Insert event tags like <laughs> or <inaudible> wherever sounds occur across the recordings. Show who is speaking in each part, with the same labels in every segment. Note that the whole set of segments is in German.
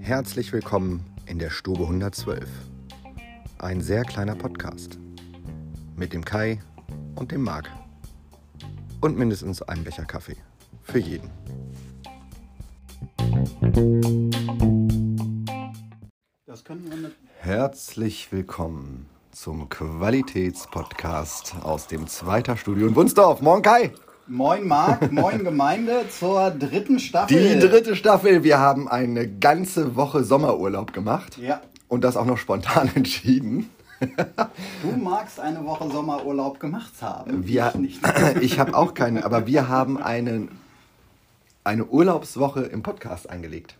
Speaker 1: Herzlich willkommen in der Stube 112. Ein sehr kleiner Podcast. Mit dem Kai und dem Marc. Und mindestens einem Becher Kaffee. Für jeden. Herzlich willkommen zum Qualitätspodcast aus dem zweiter Studio in Wunsdorf. Moin Kai!
Speaker 2: Moin Marc, <laughs> moin Gemeinde zur dritten Staffel.
Speaker 1: Die dritte Staffel. Wir haben eine ganze Woche Sommerurlaub gemacht.
Speaker 2: Ja.
Speaker 1: Und das auch noch spontan <laughs> entschieden.
Speaker 2: Du magst eine Woche Sommerurlaub gemacht haben.
Speaker 1: Wir,
Speaker 2: ich nicht. <laughs>
Speaker 1: ich habe auch keine, aber wir haben einen, eine Urlaubswoche im Podcast eingelegt.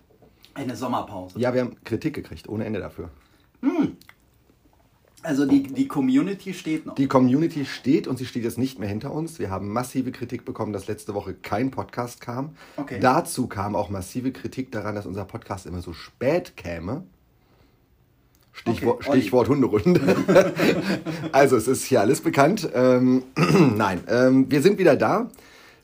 Speaker 2: Eine Sommerpause.
Speaker 1: Ja, wir haben Kritik gekriegt, ohne Ende dafür.
Speaker 2: Also die, die Community steht noch.
Speaker 1: Die Community steht und sie steht jetzt nicht mehr hinter uns. Wir haben massive Kritik bekommen, dass letzte Woche kein Podcast kam.
Speaker 2: Okay.
Speaker 1: Dazu kam auch massive Kritik daran, dass unser Podcast immer so spät käme. Stichwort,
Speaker 2: Okay.
Speaker 1: Stichwort Hunderunde. <laughs> also es ist hier alles bekannt. Ähm, <clears throat> nein, ähm, wir sind wieder da.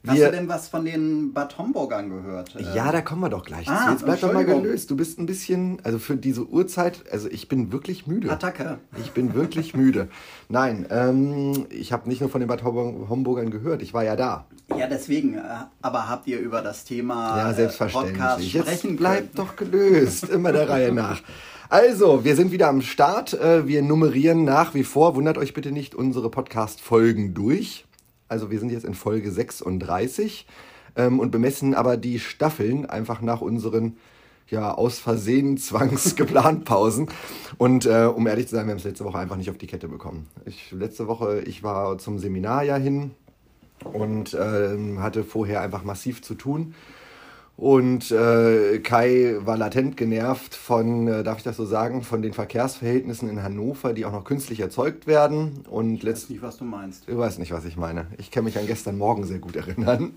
Speaker 2: Hast
Speaker 1: Wir,
Speaker 2: du denn was von den Bad Homburgern gehört?
Speaker 1: Ja, da kommen wir doch gleich
Speaker 2: Ah,
Speaker 1: zu. Jetzt bleib doch mal gelöst. Du bist ein bisschen, also für diese Uhrzeit, also ich bin wirklich müde.
Speaker 2: Attacke.
Speaker 1: Ich bin wirklich müde. Nein, ähm, ich habe nicht nur von den Bad Homburg- Homburgern gehört, ich war ja da.
Speaker 2: Ja, deswegen. äh, Aber habt ihr über das Thema
Speaker 1: Ja,
Speaker 2: äh,
Speaker 1: selbstverständlich.
Speaker 2: Podcast
Speaker 1: Jetzt
Speaker 2: sprechen
Speaker 1: bleibt
Speaker 2: können?
Speaker 1: doch gelöst, immer der Reihe nach. Also, wir sind wieder am Start. Äh, Wir nummerieren nach wie vor, wundert euch bitte nicht, unsere Podcast-Folgen durch. Also, wir sind jetzt in Folge 36 ähm, und bemessen aber die Staffeln einfach nach unseren ja, aus Versehen <laughs> zwangsgeplant Pausen. Und äh, um ehrlich zu sein, wir haben es letzte Woche einfach nicht auf die Kette bekommen. Ich, letzte Woche, ich war zum Seminar ja hin und ähm, hatte vorher einfach massiv zu tun. Und äh, Kai war latent genervt von, äh, darf ich das so sagen, von den Verkehrsverhältnissen in Hannover, die auch noch künstlich erzeugt werden. Und
Speaker 2: Ich weiß nicht, was du meinst.
Speaker 1: Du weißt nicht, was ich meine. Ich kann mich an gestern Morgen sehr gut erinnern,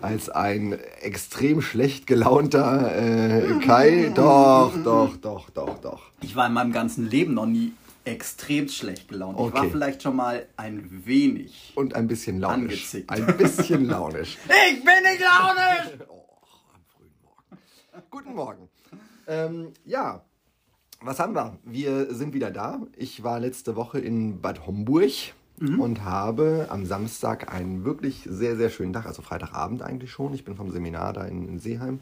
Speaker 1: als ein extrem schlecht gelaunter äh, Kai, <laughs> doch, doch, doch, doch, doch.
Speaker 2: Ich war in meinem ganzen Leben noch nie extrem schlecht gelaunt. Ich war
Speaker 1: Okay.
Speaker 2: vielleicht schon mal ein wenig.
Speaker 1: Und ein bisschen launisch.
Speaker 2: Angezickt.
Speaker 1: Ein bisschen launisch. <laughs>
Speaker 2: Ich bin nicht launisch! <laughs>
Speaker 1: Guten Morgen. Ähm, ja, was haben wir? Wir sind wieder da. Ich war letzte Woche in Bad Homburg und habe am Samstag einen wirklich sehr, sehr schönen Tag, also Freitagabend eigentlich schon. Ich bin vom Seminar da in, in Seeheim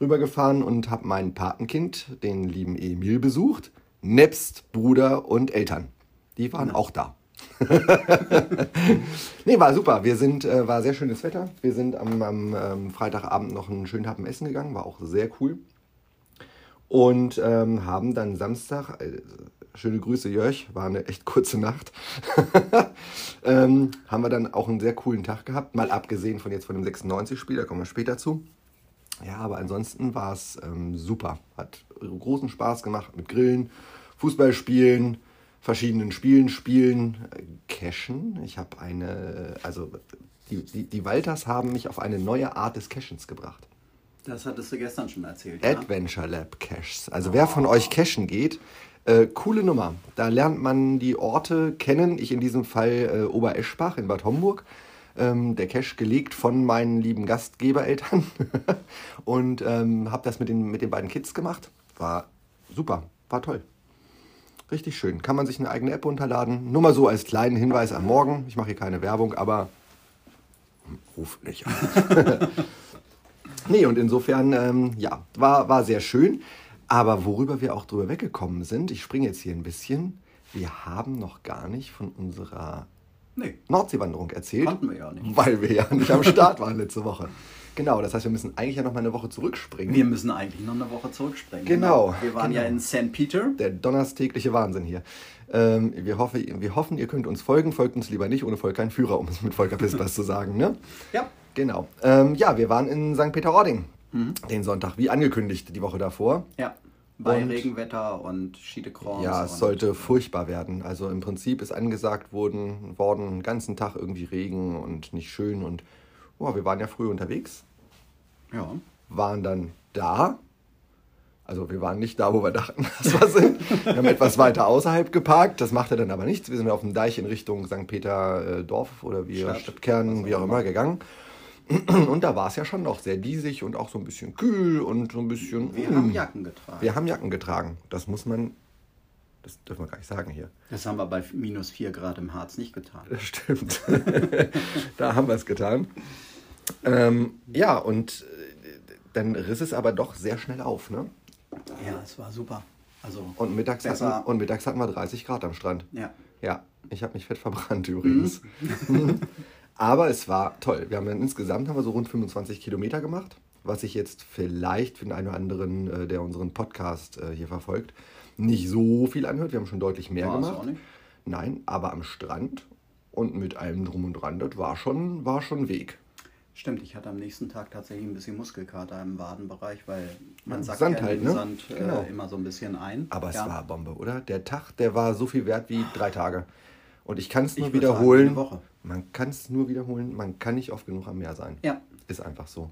Speaker 1: rübergefahren und habe mein Patenkind, den lieben Emil, besucht. Nebst Bruder und Eltern. Die waren auch da. <laughs> Nee, war super. Wir sind, äh, war sehr schönes Wetter. Wir sind am, am ähm, Freitagabend noch einen schönen Happen essen gegangen, war auch sehr cool. Und ähm, haben dann Samstag, äh, schöne Grüße Jörg, war eine echt kurze Nacht, <laughs> ähm, haben wir dann auch einen sehr coolen Tag gehabt, mal abgesehen von jetzt von dem 96-Spiel, da kommen wir später zu. Ja, aber ansonsten war es ähm, super. Hat großen Spaß gemacht mit Grillen, Fußball spielen, verschiedenen Spielen spielen, äh, Cashen. Ich habe eine, also die, die, die Walters haben mich auf eine neue Art des Cashens gebracht.
Speaker 2: Das hattest du gestern schon erzählt. Ja?
Speaker 1: Adventure Lab Caches. Also wer von euch cashen geht, äh, coole Nummer. Da lernt man die Orte kennen. Ich in diesem Fall äh, Obereschbach in Bad Homburg. Ähm, der Cache gelegt von meinen lieben Gastgebereltern. <laughs> Und ähm, habe das mit den, mit den beiden Kids gemacht. War super, war toll. Richtig schön. Kann man sich eine eigene App runterladen. Nur mal so als kleinen Hinweis am Morgen. Ich mache hier keine Werbung, aber hm, ruft nicht an. <laughs> Nee, und insofern, ähm, ja, war, war sehr schön. Aber worüber wir auch drüber weggekommen sind, ich springe jetzt hier ein bisschen, wir haben noch gar nicht von unserer
Speaker 2: Nee.
Speaker 1: Nordseewanderung erzählt.
Speaker 2: Konnten wir ja nicht.
Speaker 1: Weil wir ja nicht am Start waren letzte Woche. Genau, das heißt, wir müssen eigentlich ja noch mal eine Woche zurückspringen.
Speaker 2: Wir müssen eigentlich noch eine Woche zurückspringen.
Speaker 1: Genau,
Speaker 2: Wir waren ja
Speaker 1: genau.
Speaker 2: in St. Peter.
Speaker 1: Der donnerstägliche Wahnsinn hier. Ähm, wir, hoffe, wir hoffen, ihr könnt uns folgen. Folgt uns lieber nicht, ohne Volk kein Führer, um es mit Volker Pispers zu sagen. Ne?
Speaker 2: Ja.
Speaker 1: Genau. Ähm, ja, wir waren in St. Peter-Ording den Sonntag, wie angekündigt die Woche davor.
Speaker 2: Ja. Bei
Speaker 1: Und-
Speaker 2: Regenwetter und Schiedekreuz.
Speaker 1: Ja, es sollte furchtbar werden. Also im Prinzip ist angesagt worden, worden den ganzen Tag irgendwie Regen und nicht schön. Und oh, wir waren ja früh unterwegs,
Speaker 2: Ja.
Speaker 1: waren dann da. Also wir waren nicht da, wo wir dachten, <laughs> dass wir sind. Wir haben etwas weiter außerhalb geparkt. Das machte dann aber nichts. Wir sind auf dem Deich in Richtung St. Peter äh, Dorf oder wie
Speaker 2: Stadt.
Speaker 1: Stadtkern, wie auch immer, gegangen. <clears throat> Und da war es ja schon noch sehr diesig und auch so ein bisschen kühl und so ein bisschen.
Speaker 2: Wir
Speaker 1: mm.
Speaker 2: haben Jacken getragen.
Speaker 1: Wir haben Jacken getragen. Das muss man. Das dürfen wir gar nicht sagen hier.
Speaker 2: Das haben wir bei minus 4 Grad im Harz nicht getan.
Speaker 1: Das <laughs> stimmt. <laughs> da haben wir es getan. Ähm, ja, und äh, dann riss es aber doch sehr schnell auf, ne?
Speaker 2: Ja, es war super. Also
Speaker 1: Und mittags, hatten, und mittags hatten wir 30 Grad am Strand.
Speaker 2: ja.
Speaker 1: Ja, ich habe mich fett verbrannt übrigens. <laughs> Aber es war toll. Wir haben dann insgesamt haben wir so rund 25 Kilometer gemacht, was ich jetzt vielleicht für den einen oder anderen, äh, der unseren Podcast äh, hier verfolgt, nicht so viel anhört. Wir haben schon deutlich mehr
Speaker 2: War
Speaker 1: gemacht.
Speaker 2: auch nicht?
Speaker 1: Nein, aber am Strand und mit allem drum und dran, das war schon, war schon Weg.
Speaker 2: Stimmt, ich hatte am nächsten Tag tatsächlich ein bisschen Muskelkater im Wadenbereich, weil man sagt
Speaker 1: Sand
Speaker 2: ja
Speaker 1: halt, ne?
Speaker 2: Sand äh,
Speaker 1: Genau.
Speaker 2: immer so ein bisschen ein.
Speaker 1: Aber es
Speaker 2: ja.
Speaker 1: war Bombe, oder? Der Tag, der war so viel wert wie drei Tage. Und ich kann es nur
Speaker 2: sagen,
Speaker 1: wiederholen.
Speaker 2: Woche.
Speaker 1: Man kann es nur wiederholen. Man kann nicht oft genug am Meer sein.
Speaker 2: Ja.
Speaker 1: Ist einfach so.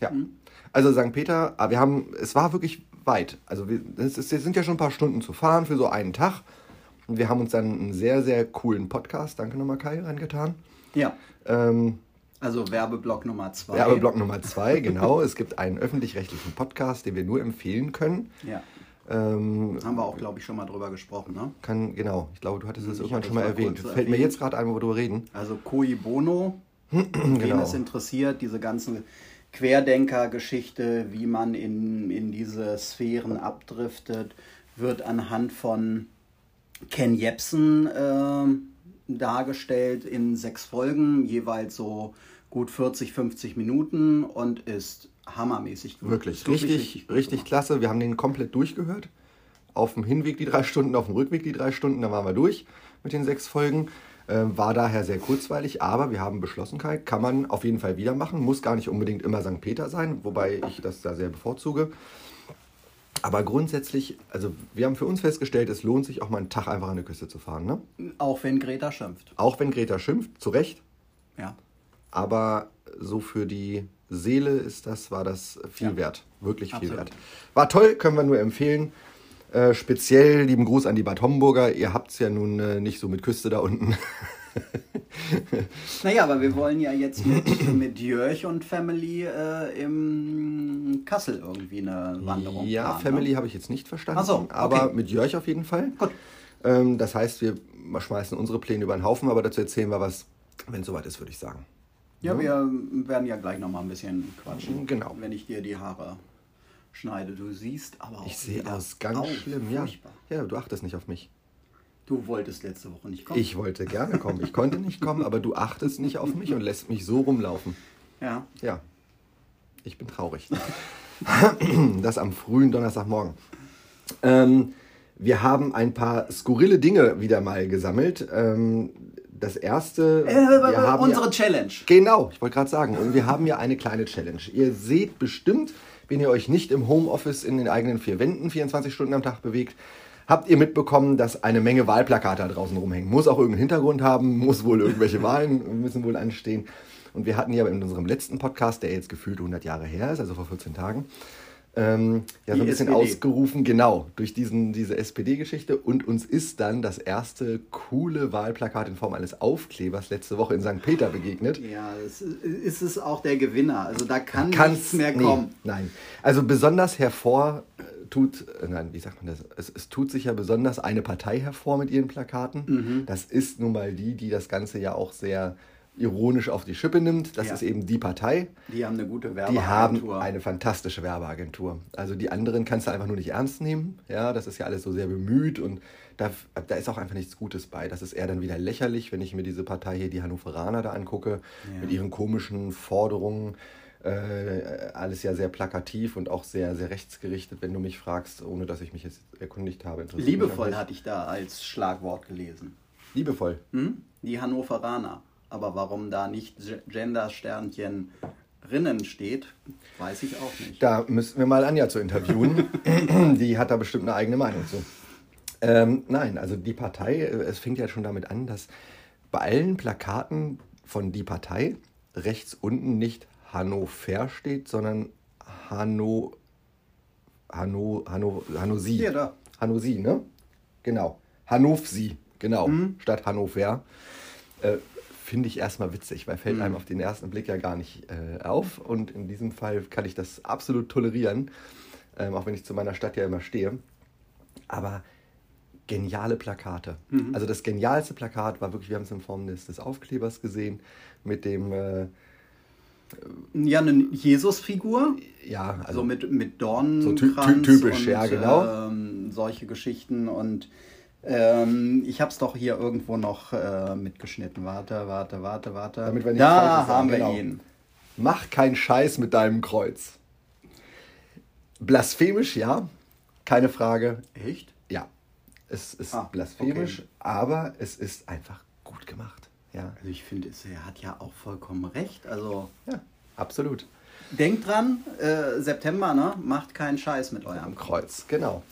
Speaker 1: Ja.
Speaker 2: Mhm.
Speaker 1: Also St. Peter, ah, wir haben, es war wirklich weit. Also wir, es, ist, es sind ja schon ein paar Stunden zu fahren für so einen Tag. Und wir haben uns dann einen sehr, sehr coolen Podcast, danke nochmal Kai, reingetan.
Speaker 2: Ja.
Speaker 1: Ähm,
Speaker 2: Also Werbeblock Nummer 2.
Speaker 1: Werbeblock Nummer zwei, genau. es gibt einen öffentlich-rechtlichen Podcast, den wir nur empfehlen können.
Speaker 2: Ja.
Speaker 1: Ähm,
Speaker 2: Haben wir auch, glaube ich, schon mal drüber gesprochen, ne?
Speaker 1: kann, genau, ich glaube, du hattest es
Speaker 2: Ich
Speaker 1: irgendwann schon mal
Speaker 2: es
Speaker 1: erwähnt. Fällt mir
Speaker 2: erwähnt.
Speaker 1: jetzt gerade ein, wo wir reden.
Speaker 2: Also Cui Bono, <clears throat> wen
Speaker 1: Genau.
Speaker 2: es interessiert, diese ganzen Querdenker-Geschichte, wie man in, in diese Sphären abdriftet, wird anhand von Ken Jebsen ähm, dargestellt in sechs Folgen, jeweils so gut 40, 50 Minuten und ist hammermäßig gut.
Speaker 1: Wirklich, richtig, richtig,
Speaker 2: gemacht.
Speaker 1: klasse. Wir haben den komplett durchgehört. Auf dem Hinweg die drei Stunden, auf dem Rückweg die drei Stunden, da waren wir durch mit den sechs Folgen. Ähm, war daher sehr kurzweilig, aber wir haben Beschlossenheit, kann man auf jeden Fall wieder machen. Muss gar nicht unbedingt immer St. Peter sein, wobei ich das da sehr bevorzuge. Aber grundsätzlich, also wir haben für uns festgestellt, es lohnt sich auch mal einen Tag einfach an der Küste zu fahren. Ne?
Speaker 2: Auch wenn Greta schimpft.
Speaker 1: Auch wenn Greta schimpft, zu Recht.
Speaker 2: Ja.
Speaker 1: Aber so für die Seele ist das, war das viel
Speaker 2: Ja.
Speaker 1: wert. Wirklich viel
Speaker 2: Absolut.
Speaker 1: wert. War toll, können wir nur empfehlen. Äh, speziell lieben Gruß an die Bad Homburger. Ihr habt es ja nun äh, nicht so mit Küste da unten. <laughs>
Speaker 2: Naja, aber wir wollen ja jetzt mit, mit Jörg und Family äh, im Kassel irgendwie eine Wanderung
Speaker 1: ja,
Speaker 2: planen,
Speaker 1: Family
Speaker 2: Ne?
Speaker 1: habe ich jetzt nicht verstanden.
Speaker 2: Ach so, okay.
Speaker 1: Aber mit Jörg auf jeden Fall.
Speaker 2: Gut.
Speaker 1: Ähm, das heißt, wir schmeißen unsere Pläne über den Haufen, aber dazu erzählen wir was, wenn es soweit ist, würde ich sagen.
Speaker 2: Ja, wir werden ja gleich nochmal ein bisschen quatschen.
Speaker 1: Genau.
Speaker 2: Wenn ich dir die Haare schneide. Du siehst aber auch
Speaker 1: Ich sehe aus ganz
Speaker 2: au,
Speaker 1: schlimm, ja.
Speaker 2: furchtbar.
Speaker 1: Ja, du achtest nicht auf mich.
Speaker 2: Du wolltest letzte Woche nicht kommen.
Speaker 1: Ich wollte gerne kommen. Ich konnte nicht kommen, aber du achtest nicht auf mich und lässt mich so rumlaufen.
Speaker 2: Ja.
Speaker 1: Ja, ich bin traurig. <laughs> das am frühen Donnerstagmorgen. Ähm, wir haben ein paar skurrile Dinge wieder mal gesammelt. Ähm, das erste.
Speaker 2: Äh,
Speaker 1: wir haben
Speaker 2: unsere
Speaker 1: ja,
Speaker 2: Challenge.
Speaker 1: Genau, ich wollte gerade sagen. Und wir haben ja eine kleine Challenge. Ihr seht bestimmt, wenn ihr euch nicht im Homeoffice in den eigenen vier Wänden 24 Stunden am Tag bewegt, habt ihr mitbekommen, dass eine Menge Wahlplakate da draußen rumhängen. Muss auch irgendeinen Hintergrund haben, muss wohl irgendwelche Wahlen <laughs> müssen wohl anstehen. Und wir hatten ja in unserem letzten Podcast, der jetzt gefühlt 100 Jahre her ist, also vor 14 Tagen, ähm, ja, so ein bisschen
Speaker 2: SPD.
Speaker 1: ausgerufen, genau, durch diesen, diese SPD-Geschichte. Und uns ist dann das erste coole Wahlplakat in Form eines Aufklebers letzte Woche in St. Peter begegnet.
Speaker 2: Ja, es ist es auch der Gewinner. Also da kann
Speaker 1: Kann's-
Speaker 2: nichts mehr
Speaker 1: nee,
Speaker 2: kommen.
Speaker 1: Nein. Also besonders hervor äh, tut, äh, nein, wie sagt man das? Es, es tut sich ja besonders eine Partei hervor mit ihren Plakaten.
Speaker 2: Mhm.
Speaker 1: Das ist nun mal die, die das Ganze ja auch sehr ironisch auf die Schippe nimmt. Das
Speaker 2: Ja.
Speaker 1: ist eben die Partei.
Speaker 2: Die haben eine gute
Speaker 1: Die
Speaker 2: Werbeagentur.
Speaker 1: haben eine fantastische Werbeagentur. Also die anderen kannst du einfach nur nicht ernst nehmen. Ja, das ist ja alles so sehr bemüht und da, da ist auch einfach nichts Gutes bei. Das ist eher dann wieder lächerlich, wenn ich mir diese Partei hier, die Hannoveraner, da angucke,
Speaker 2: Ja.
Speaker 1: mit ihren komischen Forderungen. Äh, alles ja sehr plakativ und auch sehr, sehr rechtsgerichtet, wenn du mich fragst, ohne dass ich mich jetzt erkundigt habe.
Speaker 2: Liebevoll hatte ich da als Schlagwort gelesen.
Speaker 1: Liebevoll.
Speaker 2: Hm? Die Hannoveraner. Aber warum da nicht Gender-Sternchen Rinnen steht, weiß ich auch nicht.
Speaker 1: Da müssten wir mal Anja zu interviewen. <laughs> die hat da bestimmt eine eigene Meinung zu. Ähm, nein, also die Partei, äh, es fängt ja schon damit an, dass bei allen Plakaten von die Partei rechts unten nicht Hannover steht, sondern Hanno, Hanno, Hanno, Hannosi.
Speaker 2: Hier, da.
Speaker 1: Hannosi, ne? Genau. Hannovsi, genau. Statt Hannover. Äh, finde ich erstmal witzig, weil fällt einem auf den ersten Blick ja gar nicht äh, auf. Und in diesem Fall kann ich das absolut tolerieren, ähm, auch wenn ich zu meiner Stadt ja immer stehe. Aber geniale Plakate. Also das genialste Plakat war wirklich, wir haben es in Form des, des Aufklebers gesehen, mit dem, äh,
Speaker 2: Ja, eine Jesusfigur.
Speaker 1: ja, also
Speaker 2: so mit, mit Dornen.
Speaker 1: So ty- ty- typisch, ja, genau.
Speaker 2: Ähm, solche Geschichten und ähm, ich habe es doch hier irgendwo noch äh, mitgeschnitten. Warte, warte, warte, warte.
Speaker 1: Damit wir nichts
Speaker 2: da haben wir
Speaker 1: genau.
Speaker 2: ihn.
Speaker 1: mach keinen Scheiß mit deinem Kreuz. Blasphemisch, ja, keine Frage.
Speaker 2: Echt?
Speaker 1: Ja, es ist
Speaker 2: Ah,
Speaker 1: blasphemisch,
Speaker 2: okay.
Speaker 1: aber es ist einfach gut gemacht. Ja,
Speaker 2: Also ich finde, er hat ja auch vollkommen recht. Also
Speaker 1: ja absolut.
Speaker 2: denkt dran, äh, September, ne? Macht keinen Scheiß mit eurem. Kreuz,
Speaker 1: genau.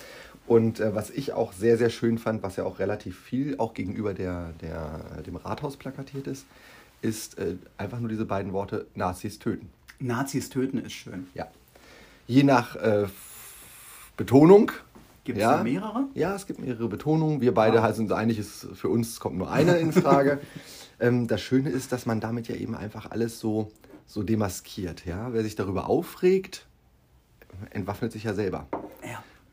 Speaker 1: Und äh, was ich auch sehr, sehr schön fand, was ja auch relativ viel auch gegenüber der, der, dem Rathaus plakatiert ist, ist äh, einfach nur diese beiden Worte Nazis töten.
Speaker 2: Nazis töten ist schön.
Speaker 1: Ja. Je nach äh, Betonung.
Speaker 2: Gibt es
Speaker 1: ja,
Speaker 2: mehrere?
Speaker 1: Ja, es gibt mehrere Betonungen. Wir beide
Speaker 2: Ah.
Speaker 1: sind uns einig, es, für uns kommt nur eine in Frage. <laughs> ähm, das Schöne ist, dass man damit ja eben einfach alles so, so demaskiert. Ja? Wer sich darüber aufregt, entwaffnet sich ja selber.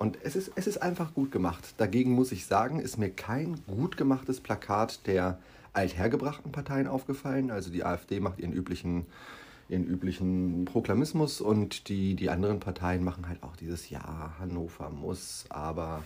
Speaker 1: Und es ist, es ist einfach gut gemacht. Dagegen muss ich sagen, ist mir kein gut gemachtes Plakat der althergebrachten Parteien aufgefallen. Also die AfD macht ihren üblichen, ihren üblichen Proklamismus und die, die anderen Parteien machen halt auch dieses Ja, Hannover muss aber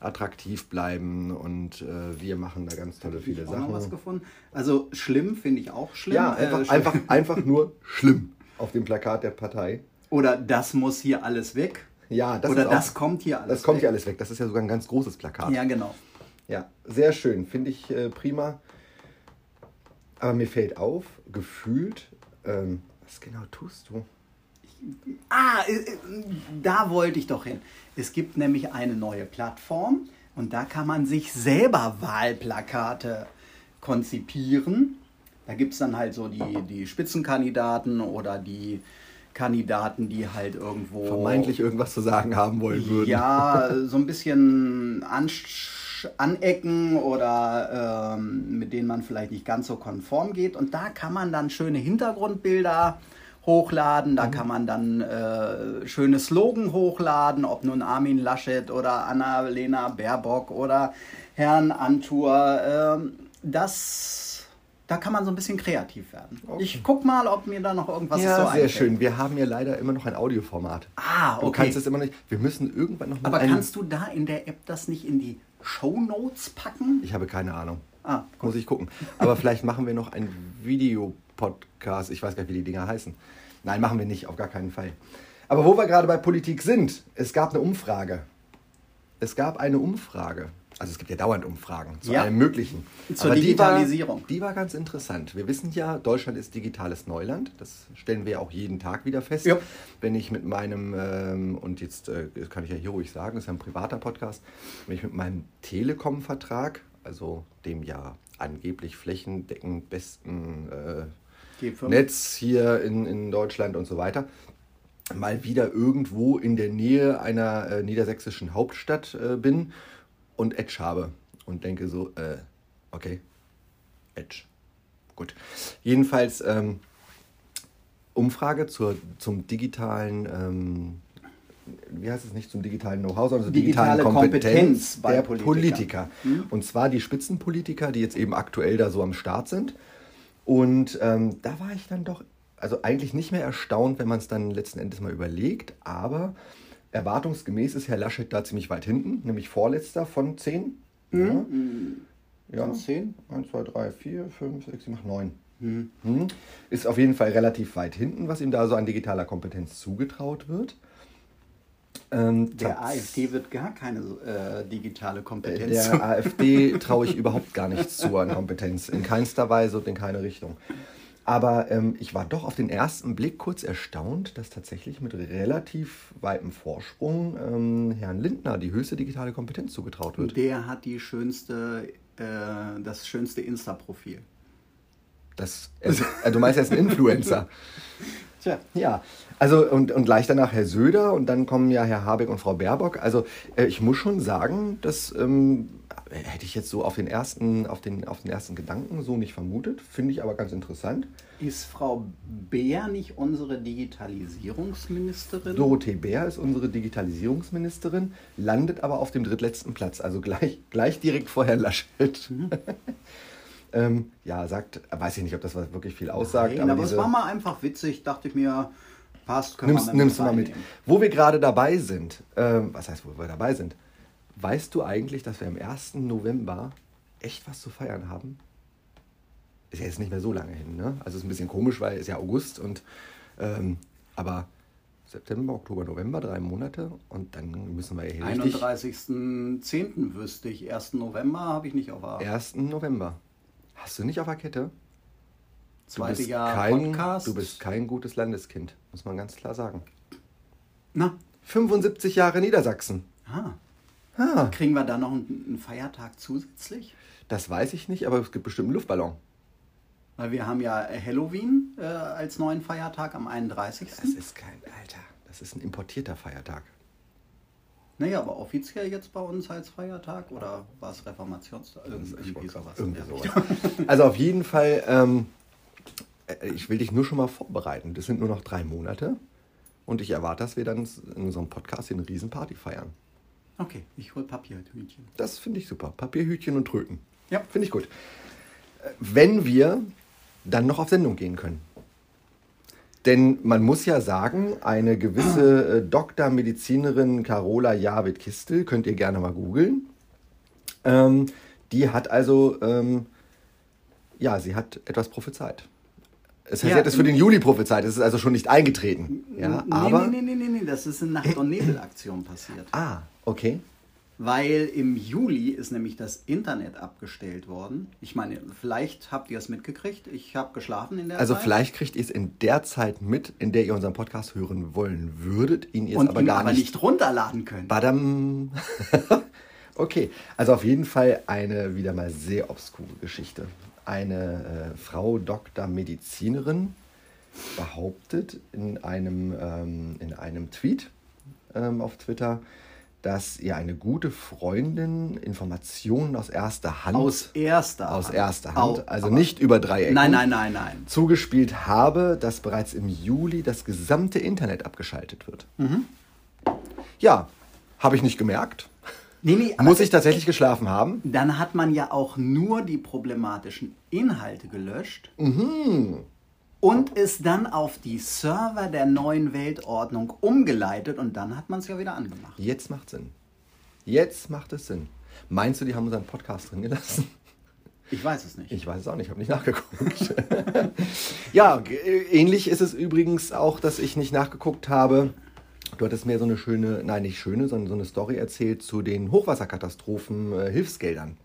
Speaker 1: attraktiv bleiben und äh, wir machen da ganz tolle viele
Speaker 2: Auch noch was
Speaker 1: Sachen.
Speaker 2: gefunden. Also schlimm finde ich auch schlimm.
Speaker 1: Ja,
Speaker 2: Äh,
Speaker 1: einfach,
Speaker 2: schlimm.
Speaker 1: einfach, einfach nur schlimm auf dem Plakat der Partei.
Speaker 2: Oder das muss hier alles weg.
Speaker 1: Ja, das
Speaker 2: Oder
Speaker 1: auch,
Speaker 2: das kommt hier alles
Speaker 1: Das kommt
Speaker 2: weg.
Speaker 1: hier alles weg. Das ist ja sogar ein ganz großes Plakat.
Speaker 2: Ja, genau.
Speaker 1: Ja, sehr schön, finde ich äh, prima. Aber mir fällt auf, gefühlt, ähm, was genau tust du?
Speaker 2: Ah, äh, äh, da wollte ich doch hin. Es gibt nämlich eine neue Plattform und da kann man sich selber Wahlplakate konzipieren. Da gibt es dann halt so die, die Spitzenkandidaten oder die Kandidaten, die halt irgendwo
Speaker 1: Vermeintlich irgendwas zu sagen haben wollen würden.
Speaker 2: Ja, <laughs> so ein bisschen ansch- anecken oder ähm, mit denen man vielleicht nicht ganz so konform geht. Und da kann man dann schöne Hintergrundbilder hochladen, da kann man dann äh, schöne Slogan hochladen, ob nun Armin Laschet oder Annalena Baerbock oder Herrn Antur. ähm, das, da kann man so ein bisschen kreativ werden. Ich guck mal, ob mir da noch irgendwas
Speaker 1: ja,
Speaker 2: so
Speaker 1: sehr
Speaker 2: einfällt.
Speaker 1: schön. Wir haben ja leider immer noch ein Audioformat.
Speaker 2: Ah,
Speaker 1: Du
Speaker 2: okay.
Speaker 1: kannst es immer nicht. Wir müssen irgendwann noch mal
Speaker 2: Aber kannst du da in der App das nicht in die Show Notes packen?
Speaker 1: Ich habe keine Ahnung.
Speaker 2: Ah,
Speaker 1: Muss ich gucken. Aber vielleicht machen wir noch einen Videopodcast. Ich weiß gar nicht, wie die Dinger heißen. Nein, machen wir nicht, auf gar keinen Fall. Aber wo wir gerade bei Politik sind, es gab eine Umfrage. Es gab eine Umfrage. Also es gibt ja dauernd Umfragen zu
Speaker 2: Ja.
Speaker 1: allem Möglichen.
Speaker 2: Zur
Speaker 1: Aber die war-
Speaker 2: Digitalisierung.
Speaker 1: Die war ganz interessant. Wir wissen ja, Deutschland ist digitales Neuland. Das stellen wir ja auch jeden Tag wieder fest.
Speaker 2: Ja.
Speaker 1: Wenn ich mit meinem, ähm, und jetzt äh, kann ich ja hier ruhig sagen, das ist ja ein privater Podcast, wenn ich mit meinem Telekom-Vertrag, also dem ja angeblich flächendeckend besten äh,
Speaker 2: G5.
Speaker 1: Netz hier in, in Deutschland und so weiter, mal wieder irgendwo in der Nähe einer äh, niedersächsischen Hauptstadt äh, bin und Edge habe und denke so, äh, okay, Edge. Gut. Jedenfalls ähm, Umfrage zur, zum digitalen, ähm, wie heißt es nicht, zum digitalen Know-how, sondern zur digitalen
Speaker 2: Digitale
Speaker 1: Kompetenz,
Speaker 2: Kompetenz bei
Speaker 1: der
Speaker 2: Politikern.
Speaker 1: Politiker. Und zwar die Spitzenpolitiker, die jetzt eben aktuell da so am Start sind. Und ähm, da war ich dann doch, also eigentlich nicht mehr erstaunt, wenn man es dann letzten Endes mal überlegt, aber erwartungsgemäß ist Herr Laschet da ziemlich weit hinten, nämlich vorletzter von zehn. Ja. Ja,
Speaker 2: Von zehn?
Speaker 1: 1, 2, 3, 4, 5, 6, 7, 8, 9. Hm. Ist auf jeden Fall relativ weit hinten, was ihm da so an digitaler Kompetenz zugetraut wird. Ähm,
Speaker 2: Der AfD wird gar keine äh, digitale Kompetenz.
Speaker 1: der AfD traue ich überhaupt gar nichts zu an Kompetenz. In keinster Weise und in keine Richtung. Aber ähm, ich war doch auf den ersten Blick kurz erstaunt, dass tatsächlich mit relativ weitem Vorsprung ähm, Herrn Lindner die höchste digitale Kompetenz zugetraut wird.
Speaker 2: Der hat die schönste, äh, das schönste Insta-Profil.
Speaker 1: Das, äh, du meinst, er ist ein Influencer. <laughs> Tja, ja. Also und, und gleich danach Herr Söder und dann kommen ja Herr Habeck und Frau Baerbock. Also äh, ich muss schon sagen, das ähm, hätte ich jetzt so auf den ersten, auf den, auf den ersten Gedanken so nicht vermutet. Finde ich aber ganz interessant.
Speaker 2: Ist Frau Beer nicht unsere Digitalisierungsministerin?
Speaker 1: Dorothee Bär ist unsere Digitalisierungsministerin, landet aber auf dem drittletzten Platz, also gleich, gleich direkt vor Herrn Laschet. <laughs> ähm, ja, sagt, weiß ich nicht, ob das wirklich viel aussagt.
Speaker 2: Nein, aber, es war mal einfach witzig, dachte ich mir, passt, können
Speaker 1: nimmst, nimmst du mal mit. Wo wir gerade dabei sind, ähm, was heißt, wo wir dabei sind? Weißt du eigentlich, dass wir am 1. November echt was zu feiern haben? Ist ja jetzt nicht mehr so lange hin, ne? Also ist ein bisschen komisch, weil es ist ja August und ähm, aber September, Oktober, November, drei Monate und dann müssen wir ja hier richtig...
Speaker 2: 31.10. wüsste ich. 1. November habe ich nicht auf der
Speaker 1: 1. November. Hast du nicht auf der Kette?
Speaker 2: Zweite Jahr
Speaker 1: kein,
Speaker 2: Podcast.
Speaker 1: Du bist kein gutes Landeskind, muss man ganz klar sagen.
Speaker 2: Na,
Speaker 1: 75 Jahre Niedersachsen.
Speaker 2: ah.
Speaker 1: Ah,
Speaker 2: kriegen wir da noch einen, einen Feiertag zusätzlich?
Speaker 1: das weiß ich nicht, aber es gibt bestimmt einen Luftballon.
Speaker 2: Weil wir haben ja Halloween äh, als neuen Feiertag am 31.
Speaker 1: Das ist kein, Alter, das ist ein importierter Feiertag.
Speaker 2: Naja, aber offiziell jetzt bei uns als Feiertag oder war es Reformationstag? Irgendwie, sowas.
Speaker 1: irgendwie sowas. Also auf jeden Fall, ähm, äh, ich will dich nur schon mal vorbereiten. Das sind nur noch drei Monate und ich erwarte, dass wir dann in unserem Podcast eine Riesenparty feiern.
Speaker 2: Okay, ich hol Papierhütchen.
Speaker 1: Das finde ich super. Papierhütchen und Tröten.
Speaker 2: Ja.
Speaker 1: Finde ich gut. Äh, Wenn wir dann noch auf Sendung gehen können. Denn man muss ja sagen, eine gewisse äh, Doktormedizinerin Carola Javid-Kistel, könnt ihr gerne mal googeln, ähm, die hat also, ähm, ja, sie hat etwas prophezeit. Es heißt,
Speaker 2: Ja,
Speaker 1: sie hat es für den Juli prophezeit, es ist also schon nicht eingetreten. Ja,
Speaker 2: nee,
Speaker 1: aber,
Speaker 2: nee, nee, nee, nee, nee, das ist in Nacht- und Nebelaktion passiert.
Speaker 1: Ah, okay.
Speaker 2: Weil im Juli ist nämlich das Internet abgestellt worden. Ich meine, vielleicht habt ihr es mitgekriegt. Ich habe geschlafen in der
Speaker 1: Also
Speaker 2: Zeit.
Speaker 1: vielleicht kriegt ihr es in der Zeit mit, in der ihr unseren Podcast hören wollen würdet, ihn ihr es
Speaker 2: und
Speaker 1: aber
Speaker 2: ihn
Speaker 1: gar
Speaker 2: aber
Speaker 1: nicht.
Speaker 2: nicht runterladen können.
Speaker 1: Badam. <laughs> okay, also auf jeden Fall eine wieder mal sehr obskure Geschichte. Eine äh, Frau Doktor Medizinerin behauptet in einem, ähm, in einem Tweet ähm, auf Twitter, dass ihr eine gute Freundin Informationen aus erster Hand
Speaker 2: Aus erster
Speaker 1: aus
Speaker 2: Hand.
Speaker 1: erster Hand,
Speaker 2: Au,
Speaker 1: also nicht über drei Ecken,
Speaker 2: Nein, nein, nein, nein.
Speaker 1: zugespielt habe, dass bereits im Juli das gesamte Internet abgeschaltet wird.
Speaker 2: Mhm.
Speaker 1: Ja, habe ich nicht gemerkt.
Speaker 2: Nee, nee,
Speaker 1: Muss ich tatsächlich geschlafen haben?
Speaker 2: dann hat man ja auch nur die problematischen Inhalte gelöscht
Speaker 1: Mhm.
Speaker 2: Und ist dann auf die Server der neuen Weltordnung umgeleitet und dann hat man es ja wieder angemacht.
Speaker 1: Jetzt macht Sinn. Jetzt macht es Sinn. Meinst du, die haben unseren Podcast drin gelassen?
Speaker 2: Ich weiß es nicht.
Speaker 1: Ich weiß es auch nicht, ich habe nicht nachgeguckt. <laughs> ja, ähnlich ist es übrigens auch, dass ich nicht nachgeguckt habe. Du hattest mir so eine schöne, nein, nicht schöne, sondern so eine Story erzählt zu den Hochwasserkatastrophen, äh, Hilfsgeldern.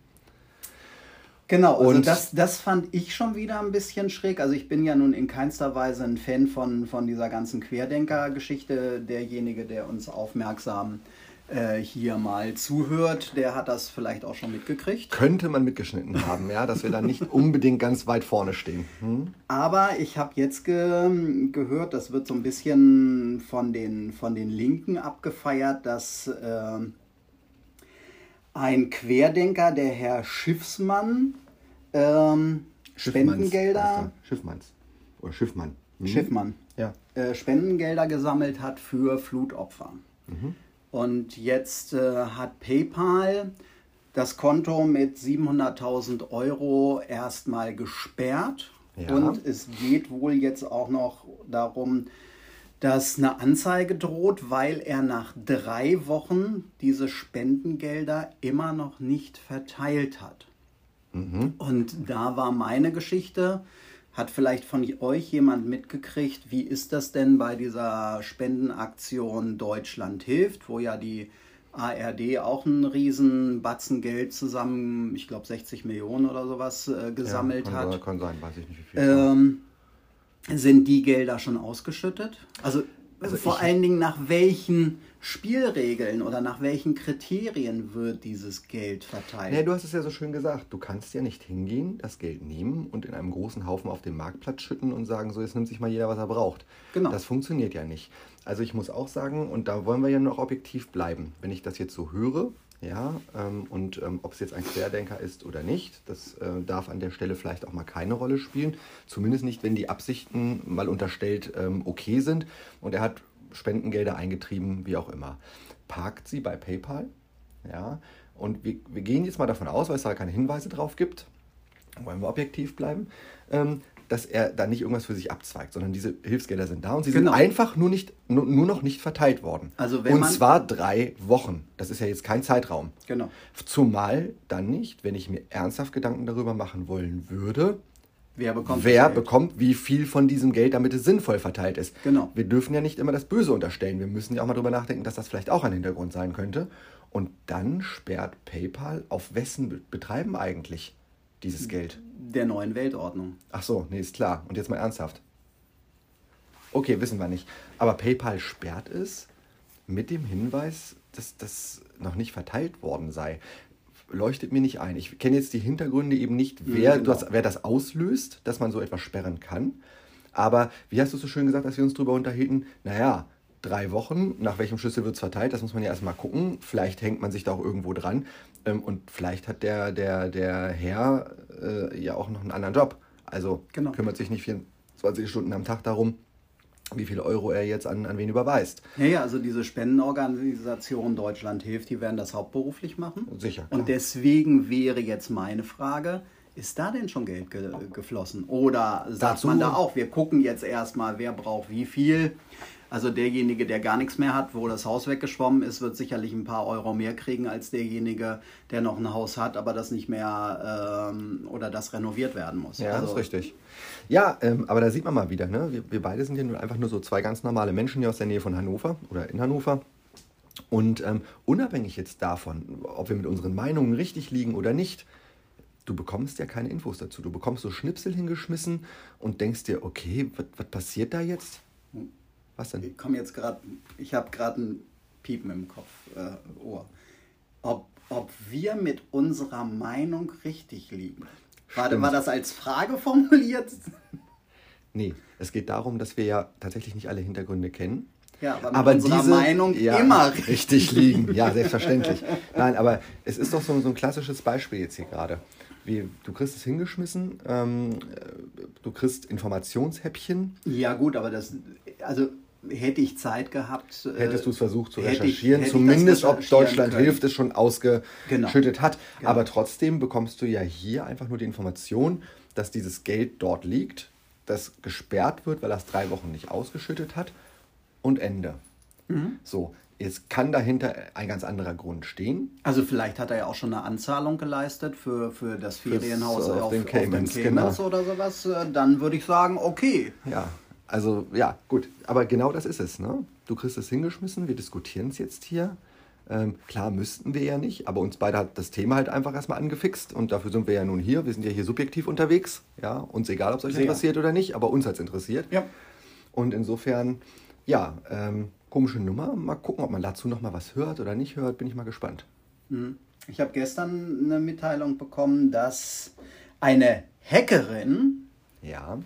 Speaker 2: Genau, also
Speaker 1: Und-
Speaker 2: das, das fand ich schon wieder ein bisschen schräg. Also ich bin ja nun in keinster Weise ein Fan von, von dieser ganzen Querdenker-Geschichte. Derjenige, der uns aufmerksam äh, hier mal zuhört, der hat das vielleicht auch schon mitgekriegt.
Speaker 1: Könnte man mitgeschnitten haben, ja, dass wir da nicht <laughs> unbedingt ganz weit vorne stehen. Hm?
Speaker 2: Aber ich habe jetzt ge gehört, das wird so ein bisschen von den, von den Linken abgefeiert, dass ähm, ein Querdenker, der Herr Schiffsmann, ähm, Spendengelder,
Speaker 1: er. Schiffmanns. Oder Schiffmann. Hm?
Speaker 2: Schiffmann,
Speaker 1: Ja.
Speaker 2: äh, Spendengelder gesammelt hat für Flutopfer. Und jetzt äh, hat PayPal das Konto mit 700.000 Euro erstmal gesperrt.
Speaker 1: Ja.
Speaker 2: Und es geht wohl jetzt auch noch darum, dass eine Anzeige droht, weil er nach drei Wochen diese Spendengelder immer noch nicht verteilt hat. Und da war meine Geschichte. Hat vielleicht von euch jemand mitgekriegt, wie ist das denn bei dieser Spendenaktion Deutschland hilft, wo ja die ARD auch einen riesen Batzen Geld zusammen, ich glaube 60 Millionen oder sowas äh, gesammelt
Speaker 1: ja, kann,
Speaker 2: hat.
Speaker 1: Kann sein, weiß ich nicht wie viel.
Speaker 2: Ähm, sind die Gelder schon ausgeschüttet? Also
Speaker 1: Also
Speaker 2: Vor
Speaker 1: ich-
Speaker 2: allen Dingen nach welchen Spielregeln oder nach welchen Kriterien wird dieses Geld verteilt?
Speaker 1: Nee, du hast es ja so schön gesagt. Du kannst ja nicht hingehen, das Geld nehmen und in einem großen Haufen auf den Marktplatz schütten und sagen, so jetzt nimmt sich mal jeder, was er braucht.
Speaker 2: Genau.
Speaker 1: Das funktioniert ja nicht. Also ich muss auch sagen, und da wollen wir ja noch objektiv bleiben, wenn ich das jetzt so höre, ja, ähm, und ähm, ob es jetzt ein Querdenker ist oder nicht, das äh, darf an der Stelle vielleicht auch mal keine Rolle spielen. Zumindest nicht, wenn die Absichten mal unterstellt ähm, okay sind und er hat Spendengelder eingetrieben, wie auch immer. Parkt sie bei PayPal, ja, und wir, wir gehen jetzt mal davon aus, weil es da keine Hinweise drauf gibt, wollen wir objektiv bleiben, ähm, dass er da nicht irgendwas für sich abzweigt, sondern diese Hilfsgelder sind da und sie
Speaker 2: Genau.
Speaker 1: sind einfach nur, nicht, nur, nur noch nicht verteilt worden.
Speaker 2: Also wenn
Speaker 1: und zwar drei Wochen. Das ist ja jetzt kein Zeitraum.
Speaker 2: Genau.
Speaker 1: Zumal dann nicht, wenn ich mir ernsthaft Gedanken darüber machen wollen würde,
Speaker 2: Wer bekommt
Speaker 1: wer bekommt wie viel von diesem Geld, damit es sinnvoll verteilt ist.
Speaker 2: Genau.
Speaker 1: Wir dürfen ja nicht immer das Böse unterstellen. Wir müssen ja auch mal drüber nachdenken, dass das vielleicht auch ein Hintergrund sein könnte. Und dann sperrt PayPal auf wessen Be- Betreiben eigentlich dieses Geld?
Speaker 2: Der neuen Weltordnung.
Speaker 1: Ach so, nee, ist klar. Und jetzt mal ernsthaft. Okay, wissen wir nicht. Aber PayPal sperrt es mit dem Hinweis, dass das noch nicht verteilt worden sei. Leuchtet mir nicht ein. Ich kenne jetzt die Hintergründe eben nicht, wer,
Speaker 2: genau.
Speaker 1: das, wer das auslöst, dass man so etwas sperren kann. Aber wie hast du so schön gesagt, dass wir uns darüber unterhielten? Naja, drei Wochen, nach welchem Schlüssel wird es verteilt, das muss man ja erstmal gucken. Vielleicht hängt man sich da auch irgendwo dran. Ähm, Und vielleicht hat der, der, der Herr äh, ja auch noch einen anderen Job. Also
Speaker 2: Genau.
Speaker 1: kümmert sich nicht 24 Stunden am Tag darum, wie viele Euro er jetzt an, an wen überweist.
Speaker 2: Ja, ja, also diese Spendenorganisation Deutschland hilft, die werden das hauptberuflich machen.
Speaker 1: Sicher, klar.
Speaker 2: Und deswegen wäre jetzt meine Frage, ist da denn schon Geld ge geflossen? Oder sagt
Speaker 1: Dazu-
Speaker 2: man da auch, wir gucken jetzt erstmal, wer braucht wie viel? Also derjenige, der gar nichts mehr hat, wo das Haus weggeschwommen ist, wird sicherlich ein paar Euro mehr kriegen als derjenige, der noch ein Haus hat, aber das nicht mehr ähm, oder das renoviert werden muss.
Speaker 1: Ja,
Speaker 2: also,
Speaker 1: das ist richtig. Ja, ähm, aber da sieht man mal wieder, ne? wir, wir beide sind ja einfach nur so zwei ganz normale Menschen hier aus der Nähe von Hannover oder in Hannover. Und ähm, unabhängig jetzt davon, ob wir mit unseren Meinungen richtig liegen oder nicht, du bekommst ja keine Infos dazu. Du bekommst so Schnipsel hingeschmissen und denkst dir, okay, was passiert da jetzt? Was denn?
Speaker 2: Ich komme jetzt gerade, ich habe gerade ein Piepen im Kopf, äh, Ohr. Ob, ob wir mit unserer Meinung richtig liegen. War,
Speaker 1: Stimmt.
Speaker 2: war das als Frage formuliert? <laughs>
Speaker 1: Nee, es geht darum, dass wir ja tatsächlich nicht alle Hintergründe kennen.
Speaker 2: Ja, aber mit unserer Meinung
Speaker 1: ja,
Speaker 2: immer <laughs>
Speaker 1: richtig liegen. Ja, selbstverständlich. Nein, aber es ist doch so, so ein klassisches Beispiel jetzt hier gerade. Wie, du kriegst es hingeschmissen, ähm, äh, du kriegst Informationshäppchen.
Speaker 2: Ja gut, aber das, also hätte ich Zeit gehabt. äh,
Speaker 1: Hättest du es versucht zu recherchieren,
Speaker 2: ich
Speaker 1: zumindest ob Deutschland
Speaker 2: können.
Speaker 1: hilft es schon ausgeschüttet
Speaker 2: Genau.
Speaker 1: hat.
Speaker 2: Genau.
Speaker 1: Aber trotzdem bekommst du ja hier einfach nur die Information, dass dieses Geld dort liegt, das gesperrt wird, weil das drei Wochen nicht ausgeschüttet hat und Ende.
Speaker 2: Mhm.
Speaker 1: So, jetzt kann dahinter ein ganz anderer Grund stehen.
Speaker 2: Also vielleicht hat er ja auch schon eine Anzahlung geleistet für, für das Ferienhaus
Speaker 1: auf
Speaker 2: auf,
Speaker 1: den
Speaker 2: auf
Speaker 1: Caymans,
Speaker 2: den Caymans
Speaker 1: genau.
Speaker 2: oder sowas. äh, Dann würde ich sagen, okay.
Speaker 1: Ja, also ja, gut. Aber genau das ist es. Ne? Du kriegst es hingeschmissen, wir diskutieren es jetzt hier. Ähm, klar müssten wir ja nicht, aber uns beide hat das Thema halt einfach erstmal angefixt und dafür sind wir ja nun hier. Wir sind ja hier subjektiv unterwegs. Ja, uns egal, ob es euch
Speaker 2: Sehr.
Speaker 1: interessiert oder nicht, aber uns hat es interessiert.
Speaker 2: Ja.
Speaker 1: Und insofern, ja, ähm, komische Nummer. Mal gucken, ob man dazu nochmal was hört oder nicht hört, bin ich mal gespannt.
Speaker 2: Mhm. Ich habe gestern eine Mitteilung bekommen, dass eine Hackerin
Speaker 1: Ja,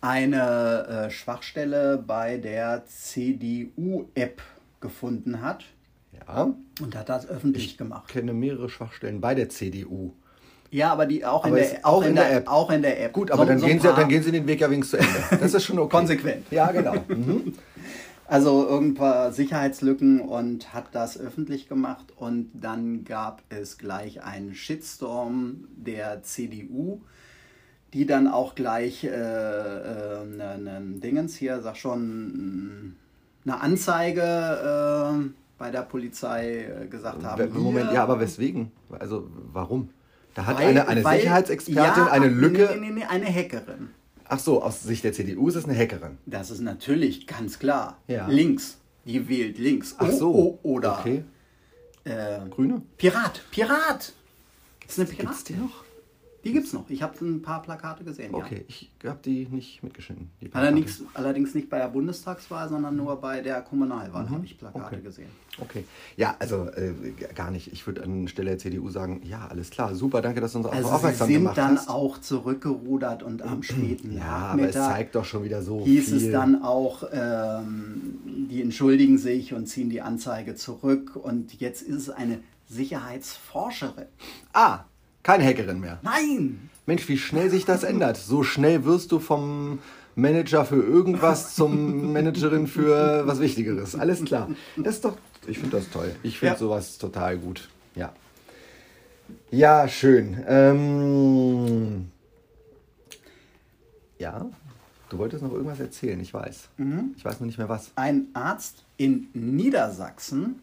Speaker 2: eine äh, Schwachstelle bei der CDU-App gefunden hat
Speaker 1: ja.
Speaker 2: und hat das öffentlich
Speaker 1: Ich
Speaker 2: gemacht.
Speaker 1: kenne mehrere Schwachstellen bei der CDU.
Speaker 2: Ja, aber die auch, in
Speaker 1: Aber
Speaker 2: der,
Speaker 1: ist auch in der App.
Speaker 2: Auch in der App.
Speaker 1: Gut, aber
Speaker 2: So-
Speaker 1: dann,
Speaker 2: so
Speaker 1: gehen sie, dann gehen sie den Weg ja wenigstens zu Ende. Das ist schon okay. <laughs>
Speaker 2: Konsequent.
Speaker 1: Ja, genau. Mhm.
Speaker 2: Also irgendwann Sicherheitslücken und hat das öffentlich gemacht und dann gab es gleich einen Shitstorm der CDU, die dann auch gleich äh, äh, ne, ne Dingens hier, sag schon, eine Anzeige äh, bei der Polizei äh, gesagt haben.
Speaker 1: Moment, ja, aber weswegen? Also warum? Da hat
Speaker 2: weil-
Speaker 1: eine, eine
Speaker 2: weil-
Speaker 1: Sicherheitsexpertin
Speaker 2: ja,
Speaker 1: eine Lücke.
Speaker 2: Nee, nee, nee, eine Hackerin.
Speaker 1: Ach so, aus Sicht der CDU ist es eine Hackerin.
Speaker 2: Das ist natürlich ganz klar.
Speaker 1: Ja.
Speaker 2: Links. Die wählt links.
Speaker 1: Ach
Speaker 2: Oh,
Speaker 1: so.
Speaker 2: oh, oder
Speaker 1: Okay.
Speaker 2: äh,
Speaker 1: Grüne?
Speaker 2: Pirat. Pirat. Das ist eine
Speaker 1: Gibt's
Speaker 2: Pirat.
Speaker 1: die noch?
Speaker 2: Die gibt's noch. Ich habe ein paar Plakate gesehen.
Speaker 1: Okay,
Speaker 2: Ja.
Speaker 1: ich habe die nicht mitgeschnitten. Die
Speaker 2: Allerdings, allerdings nicht bei der Bundestagswahl, sondern nur bei der Kommunalwahl habe ich Plakate
Speaker 1: Mhm. Okay.
Speaker 2: gesehen.
Speaker 1: Okay. Ja, also äh, gar nicht. Ich würde an Stelle der CDU sagen, ja, alles klar, super, danke, dass du uns
Speaker 2: Also
Speaker 1: aufmerksam
Speaker 2: sie sind
Speaker 1: gemacht
Speaker 2: dann
Speaker 1: hast.
Speaker 2: auch zurückgerudert und am <clears throat> späten
Speaker 1: ja, aber es zeigt doch schon wieder so
Speaker 2: hieß
Speaker 1: viel.
Speaker 2: es dann auch, ähm, die entschuldigen sich und ziehen die Anzeige zurück. Und jetzt ist es eine Sicherheitsforscherin.
Speaker 1: Ah, keine Hackerin mehr.
Speaker 2: Nein!
Speaker 1: Mensch, wie schnell sich das ändert. So schnell wirst du vom Manager für irgendwas zum Managerin für was Wichtigeres. Alles klar. Das ist doch, ich finde das toll. Ich finde
Speaker 2: Ja.
Speaker 1: sowas total gut. Ja. Ja, schön. Ähm, ja, du wolltest noch irgendwas erzählen, ich weiß. Ich weiß noch nicht mehr was.
Speaker 2: Ein Arzt in Niedersachsen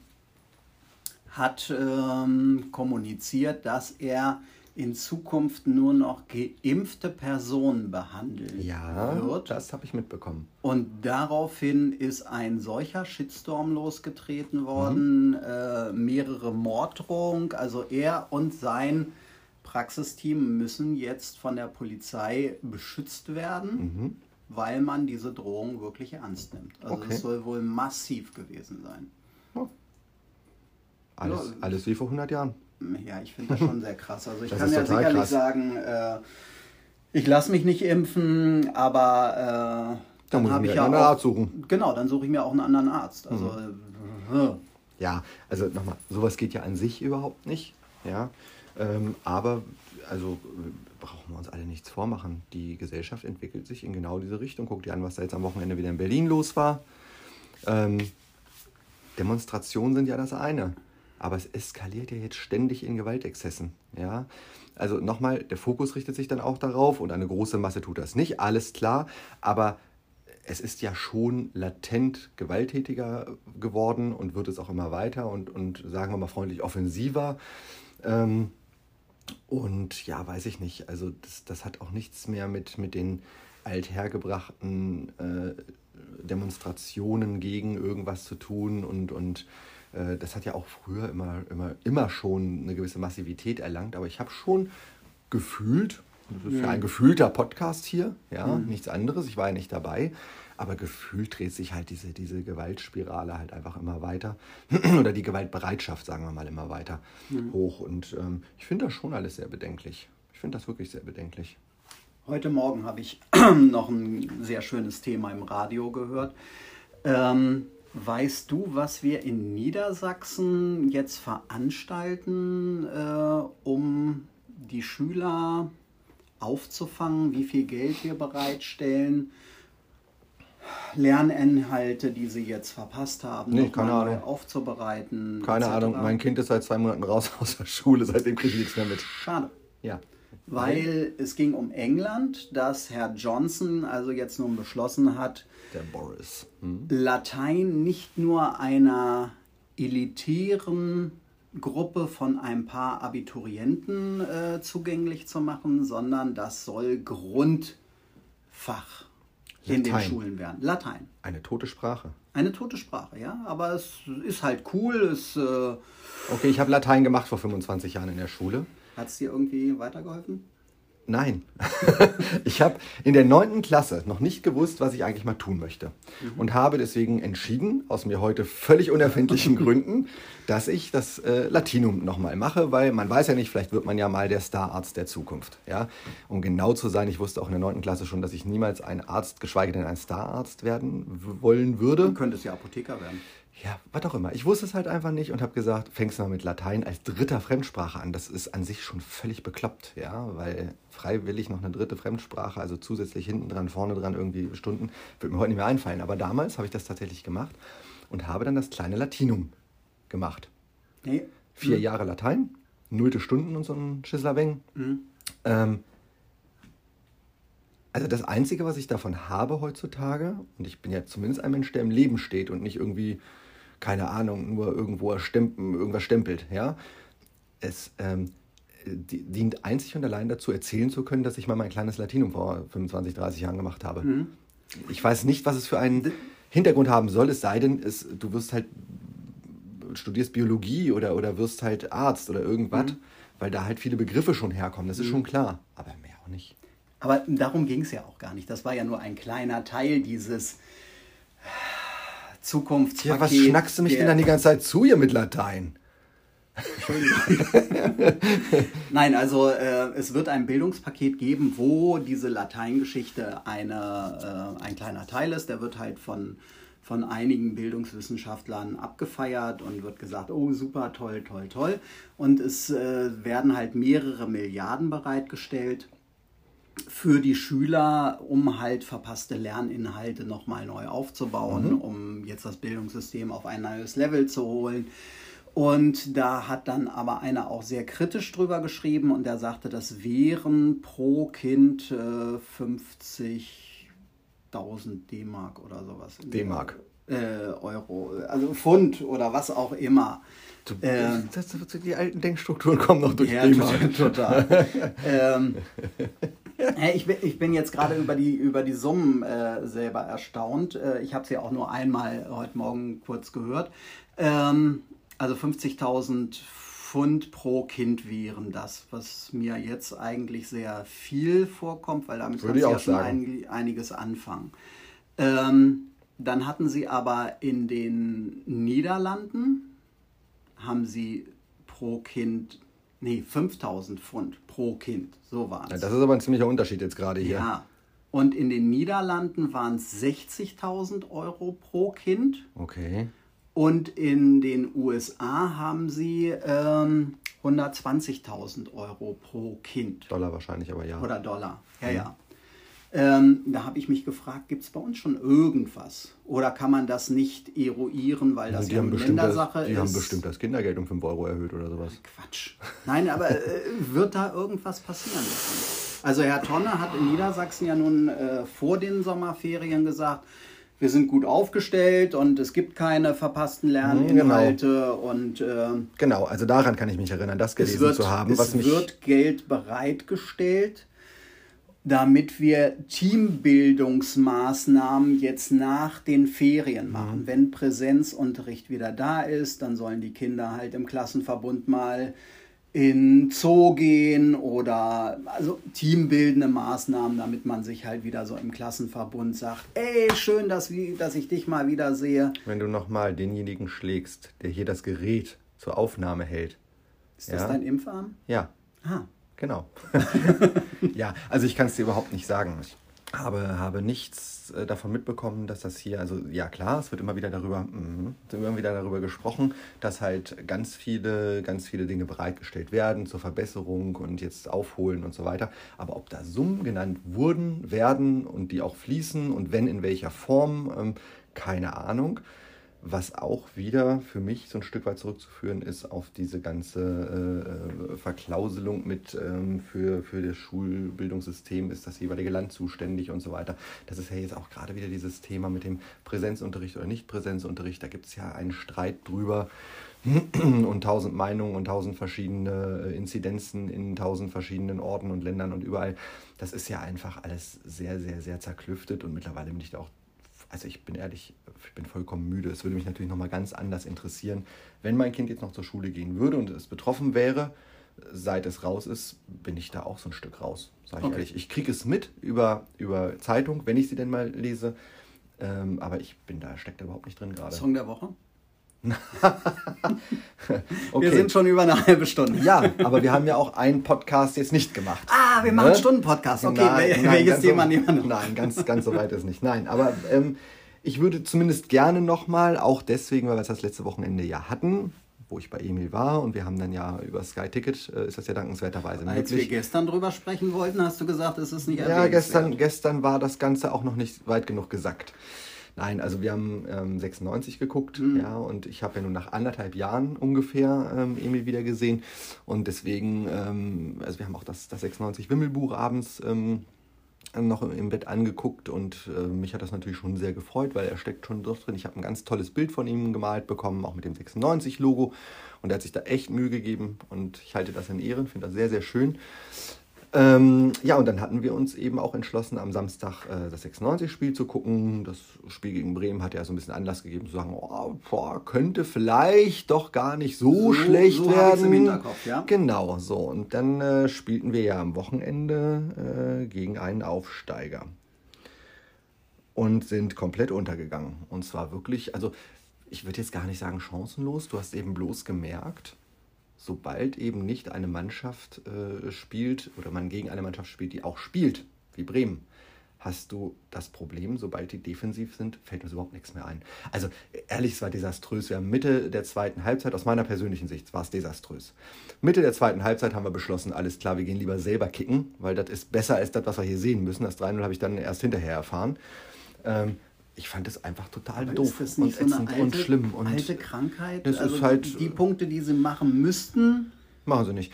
Speaker 2: hat ähm, kommuniziert, dass er in Zukunft nur noch geimpfte Personen behandeln
Speaker 1: Ja,
Speaker 2: wird.
Speaker 1: das habe ich mitbekommen.
Speaker 2: Und daraufhin ist ein solcher Shitstorm losgetreten worden, äh, mehrere Morddrohungen. Also er und sein Praxisteam müssen jetzt von der Polizei beschützt werden, weil man diese Drohung wirklich ernst nimmt. Also
Speaker 1: Okay.
Speaker 2: es soll wohl massiv gewesen sein.
Speaker 1: Alles,
Speaker 2: Ja.
Speaker 1: alles wie vor 100 Jahren.
Speaker 2: Ja, ich finde das schon sehr krass. Also ich
Speaker 1: Das
Speaker 2: kann ja sicherlich
Speaker 1: krass.
Speaker 2: sagen, äh, ich lasse mich nicht impfen, aber äh,
Speaker 1: Da
Speaker 2: dann
Speaker 1: muss ich
Speaker 2: habe
Speaker 1: mir
Speaker 2: ich
Speaker 1: einen
Speaker 2: ja
Speaker 1: anderen
Speaker 2: auch,
Speaker 1: Arzt suchen.
Speaker 2: Genau, dann suche ich mir auch einen anderen Arzt. Also äh,
Speaker 1: Ja, also nochmal, sowas geht ja an sich überhaupt nicht. Ja, ähm, aber also äh, brauchen wir uns alle nichts vormachen. Die Gesellschaft entwickelt sich in genau diese Richtung. Guck dir an, was da jetzt am Wochenende wieder in Berlin los war. Ähm, Demonstrationen sind ja das eine, aber es eskaliert ja jetzt ständig in Gewaltexzessen. Ja, also nochmal, der Fokus richtet sich dann auch darauf und eine große Masse tut das nicht, alles klar, aber es ist ja schon latent gewalttätiger geworden und wird es auch immer weiter und, und sagen wir mal freundlich offensiver. Ähm, und ja, weiß ich nicht. Also das, das hat auch nichts mehr mit, mit den althergebrachten äh, Demonstrationen gegen irgendwas zu tun. Und, und das hat ja auch früher immer, immer, immer schon eine gewisse Massivität erlangt. Aber ich habe schon gefühlt, das ist ja ein gefühlter Podcast hier, ja, nichts anderes. Ich war ja nicht dabei. Aber gefühlt dreht sich halt diese, diese Gewaltspirale halt einfach immer weiter. <clears throat> Oder die Gewaltbereitschaft, sagen wir mal, immer weiter hoch. Und ähm, ich finde das schon alles sehr bedenklich. Ich finde das wirklich sehr bedenklich.
Speaker 2: Heute Morgen habe ich <clears throat> noch ein sehr schönes Thema im Radio gehört. Ähm, weißt du, was wir in Niedersachsen jetzt veranstalten, äh, um die Schüler aufzufangen, wie viel Geld wir bereitstellen? Lerninhalte, die sie jetzt verpasst haben,
Speaker 1: Nee, keine Ahnung.
Speaker 2: aufzubereiten.
Speaker 1: Keine
Speaker 2: etc.
Speaker 1: Ahnung, mein Kind ist seit zwei Monaten raus <laughs> aus der Schule, seitdem kriege ich nichts mehr mit.
Speaker 2: Schade.
Speaker 1: Ja.
Speaker 2: Weil es ging um England, dass Herr Johnson also jetzt nun beschlossen hat,
Speaker 1: Der Boris. Hm?
Speaker 2: Latein nicht nur einer elitären Gruppe von ein paar Abiturienten äh, zugänglich zu machen, sondern das soll Grundfach in den
Speaker 1: Latein.
Speaker 2: Schulen werden. Latein.
Speaker 1: Eine tote Sprache.
Speaker 2: Eine tote Sprache, ja, aber es ist halt cool, es äh,
Speaker 1: Okay, ich habe Latein gemacht vor 25 Jahren in der Schule.
Speaker 2: Hat es dir irgendwie weitergeholfen?
Speaker 1: Nein. <laughs> ich habe in der neunten Klasse noch nicht gewusst, was ich eigentlich mal tun möchte. Und habe deswegen entschieden, aus mir heute völlig unerfindlichen <laughs> Gründen, dass ich das äh, Latinum nochmal mache, weil man weiß ja nicht, vielleicht wird man ja mal der Stararzt der Zukunft. Ja? Um genau zu sein, ich wusste auch in der neunten Klasse schon, dass ich niemals ein Arzt, geschweige denn ein Stararzt werden wollen würde.
Speaker 2: Du könntest ja Apotheker werden.
Speaker 1: Ja, was auch immer. Ich wusste es halt einfach nicht und habe gesagt, fängst mal mit Latein als dritter Fremdsprache an. Das ist an sich schon völlig bekloppt, ja, weil freiwillig noch eine dritte Fremdsprache, also zusätzlich hinten dran, vorne dran irgendwie Stunden, wird mir heute nicht mehr einfallen. Aber damals habe ich das tatsächlich gemacht und habe dann das kleine Latinum gemacht.
Speaker 2: Nee.
Speaker 1: Vier Jahre Latein, nullte Stunden und so ein Schisslabeng. Ähm, also das Einzige, was ich davon habe heutzutage, und ich bin ja zumindest ein Mensch, der im Leben steht und nicht irgendwie, keine Ahnung, nur irgendwo stempen, irgendwas stempelt, ja, es ähm, die, dient einzig und allein dazu, erzählen zu können, dass ich mal mein kleines Latinum vor 25, 30 Jahren gemacht habe. Ich weiß nicht, was es für einen Hintergrund haben soll, es sei denn, es, du wirst halt studierst Biologie oder, oder wirst halt Arzt oder irgendwas, weil da halt viele Begriffe schon herkommen, das ist
Speaker 2: Mhm.
Speaker 1: schon klar. Aber mehr auch nicht.
Speaker 2: Aber darum ging es ja auch gar nicht. Das war ja nur ein kleiner Teil dieses Zukunftspaket.
Speaker 1: Ja, was schnackst du mich denn dann die ganze Zeit zu hier mit Latein? <laughs>
Speaker 2: Nein, also äh, es wird ein Bildungspaket geben, wo diese Lateingeschichte eine, äh, ein kleiner Teil ist. Der wird halt von, von einigen Bildungswissenschaftlern abgefeiert und wird gesagt, oh super, toll, toll, toll. Und es äh, werden halt mehrere Milliarden bereitgestellt für die Schüler, um halt verpasste Lerninhalte nochmal neu aufzubauen, um jetzt das Bildungssystem auf ein neues Level zu holen. Und da hat dann aber einer auch sehr kritisch drüber geschrieben und der sagte, das wären pro Kind äh, 50.000 D-Mark oder sowas.
Speaker 1: D-Mark.
Speaker 2: Äh, Euro, also Pfund oder was auch immer. Ähm,
Speaker 1: das, die alten Denkstrukturen kommen noch durch
Speaker 2: ja,
Speaker 1: D-Mark.
Speaker 2: total. <laughs> ähm, äh, ich, bin, ich bin jetzt gerade über die, über die Summen äh, selber erstaunt. Äh, ich habe sie auch nur einmal heute Morgen kurz gehört. Ähm, also 50.000 Pfund pro Kind wären das, was mir jetzt eigentlich sehr viel vorkommt, weil damit du
Speaker 1: ich
Speaker 2: ja schon ein, einiges anfangen. Ähm, dann hatten sie aber in den Niederlanden, haben sie pro Kind, nee, 5000 Pfund pro Kind, so waren
Speaker 1: Ja,
Speaker 2: es.
Speaker 1: das ist aber ein ziemlicher Unterschied jetzt gerade hier.
Speaker 2: Ja. Und in den Niederlanden waren es 60.000 Euro pro Kind.
Speaker 1: Okay.
Speaker 2: Und in den USA haben sie ähm, 120.000 Euro pro Kind.
Speaker 1: Dollar wahrscheinlich, aber ja.
Speaker 2: Oder Dollar. Ja, ja. Ähm, da habe ich mich gefragt, gibt es bei uns schon irgendwas? Oder kann man das nicht eruieren, weil das
Speaker 1: die
Speaker 2: ja eine
Speaker 1: bestimmt das,
Speaker 2: Ländersache
Speaker 1: die
Speaker 2: ist?
Speaker 1: haben bestimmt das Kindergeld um 5 Euro erhöht oder sowas.
Speaker 2: Quatsch. Nein, aber äh, wird da irgendwas passieren? Also Herr Tonne hat in Niedersachsen ja nun äh, vor den Sommerferien gesagt, wir sind gut aufgestellt und es gibt keine verpassten Lerninhalte und äh,
Speaker 1: Genau, also daran kann ich mich erinnern, das
Speaker 2: es,
Speaker 1: gelesen
Speaker 2: wird,
Speaker 1: zu haben,
Speaker 2: es
Speaker 1: was mich
Speaker 2: wird Geld bereitgestellt, damit wir Teambildungsmaßnahmen jetzt nach den Ferien
Speaker 1: Mhm.
Speaker 2: machen. Wenn Präsenzunterricht wieder da ist, dann sollen die Kinder halt im Klassenverbund mal in Zoo gehen oder also teambildende Maßnahmen, damit man sich halt wieder so im Klassenverbund sagt, ey, schön, dass, dass ich dich mal wieder sehe.
Speaker 1: wenn du nochmal denjenigen schlägst, der hier das Gerät zur Aufnahme hält.
Speaker 2: Ist das
Speaker 1: Ja.
Speaker 2: dein Impfarm?
Speaker 1: Ja,
Speaker 2: Ah,
Speaker 1: genau. <laughs> ja, also ich kann es dir überhaupt nicht sagen. Ich habe, habe nichts äh, davon mitbekommen, dass das hier, also ja klar, es wird immer wieder darüber, wird immer wieder darüber gesprochen, dass halt ganz viele, ganz viele Dinge bereitgestellt werden zur Verbesserung und jetzt aufholen und so weiter. Aber ob da Summen genannt wurden, werden und die auch fließen und wenn in welcher Form, ähm, keine Ahnung. Was auch wieder für mich so ein Stück weit zurückzuführen ist auf diese ganze äh, Verklauselung mit ähm, für, für das Schulbildungssystem ist das jeweilige Land zuständig und so weiter. Das ist ja jetzt auch gerade wieder dieses Thema mit dem Präsenzunterricht oder Nicht-Präsenzunterricht. Da gibt es ja einen Streit drüber <clears throat> und tausend Meinungen und tausend verschiedene äh, Inzidenzen in tausend verschiedenen Orten und Ländern und überall. Das ist ja einfach alles sehr, sehr, sehr zerklüftet und mittlerweile bin ich da auch also ich bin ehrlich, ich bin vollkommen müde. Es würde mich natürlich nochmal ganz anders interessieren, wenn mein Kind jetzt noch zur Schule gehen würde und es betroffen wäre, seit es raus ist, bin ich da auch so ein Stück raus, sage ich
Speaker 2: Okay.
Speaker 1: ehrlich. Ich kriege es mit über, über Zeitung, wenn ich sie denn mal lese, ähm, aber ich bin da, steckt da überhaupt nicht drin gerade.
Speaker 2: Song der Woche? <laughs>
Speaker 1: Okay.
Speaker 2: Wir sind schon über eine halbe Stunde.
Speaker 1: ja, aber wir haben ja auch einen Podcast jetzt nicht gemacht.
Speaker 2: Ah, wir machen einen Stunden-Podcast. Okay, wel- welches
Speaker 1: ganz
Speaker 2: Thema nehmen wir noch?
Speaker 1: Nein, ganz, ganz so weit ist nicht. Nein, aber ähm, ich würde zumindest gerne nochmal, auch deswegen, weil wir es das letzte Wochenende ja hatten, wo ich bei Emil war und wir haben dann ja über Sky Ticket, äh, ist das ja dankenswerterweise
Speaker 2: Als wir
Speaker 1: möglich.
Speaker 2: gestern drüber sprechen wollten, hast du gesagt, es ist nicht
Speaker 1: Ja, gestern, gestern war das Ganze auch noch nicht weit genug gesackt. Nein, also wir haben ähm, 96 geguckt,
Speaker 2: Mhm.
Speaker 1: ja, und ich habe ja nun nach anderthalb Jahren ungefähr ähm, Emil wieder gesehen. Und deswegen, ähm, also wir haben auch das, das 96 Wimmelbuch abends ähm, noch im Bett angeguckt und äh, mich hat das natürlich schon sehr gefreut, weil er steckt schon doch drin. Ich habe ein ganz tolles Bild von ihm gemalt bekommen, auch mit dem 96-Logo. Und er hat sich da echt Mühe gegeben und ich halte das in Ehren, finde das sehr, sehr schön. Ähm, ja, und dann hatten wir uns eben auch entschlossen, am Samstag äh, das 96-Spiel zu gucken. Das Spiel gegen Bremen hat ja so ein bisschen Anlass gegeben zu sagen, oh, boah, könnte vielleicht doch gar nicht so, so schlecht so werden. Im Hinterkopf, ja? Genau, so. Und dann äh, spielten wir ja am Wochenende äh, gegen einen Aufsteiger. Und sind komplett untergegangen. Und zwar wirklich, also ich würde jetzt gar nicht sagen chancenlos. Du hast eben bloß gemerkt, sobald eben nicht eine Mannschaft äh, spielt oder man gegen eine Mannschaft spielt, die auch spielt, wie Bremen, hast du das Problem, sobald die defensiv sind, fällt uns überhaupt nichts mehr ein. Also ehrlich, es war desaströs. Wir haben Mitte der zweiten Halbzeit, aus meiner persönlichen Sicht, war es desaströs. Mitte der zweiten Halbzeit haben wir beschlossen, alles klar, wir gehen lieber selber kicken, weil das ist besser als das, was wir hier sehen müssen. Das 3-0 habe ich dann erst hinterher erfahren. Ähm, ich fand es einfach total Aber doof
Speaker 2: und so eine alte, und schlimm. Und alte Krankheit? Das also ist halt, die Punkte, die sie machen müssten.
Speaker 1: Machen sie nicht.